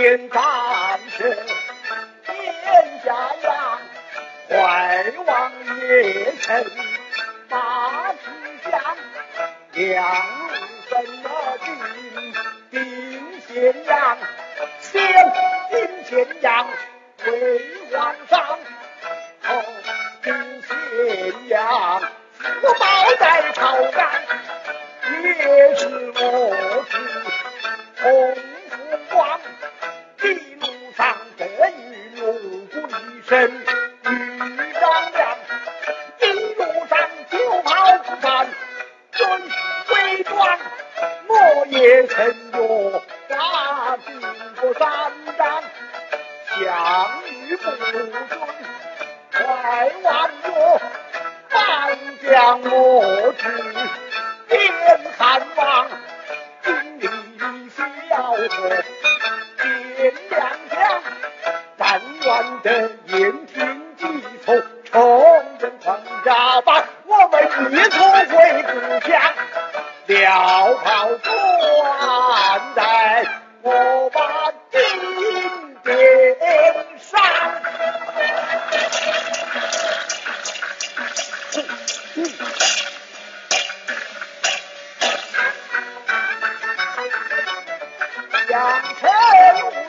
天仗是天下呀，怀王夜臣，大吉祥两路分了军。定咸阳，先定咸阳归皇上。后，定咸阳，我保在朝纲，也是我志。鼓一声。与张良一路上就跑不散，准伪装，我也曾着打进过三仗，项羽不准，快忘我半将我知，边汉王，经历萧何。得言听计从，众人狂扎吧！我们一同回故乡，两炮端在我把金殿上，杨成。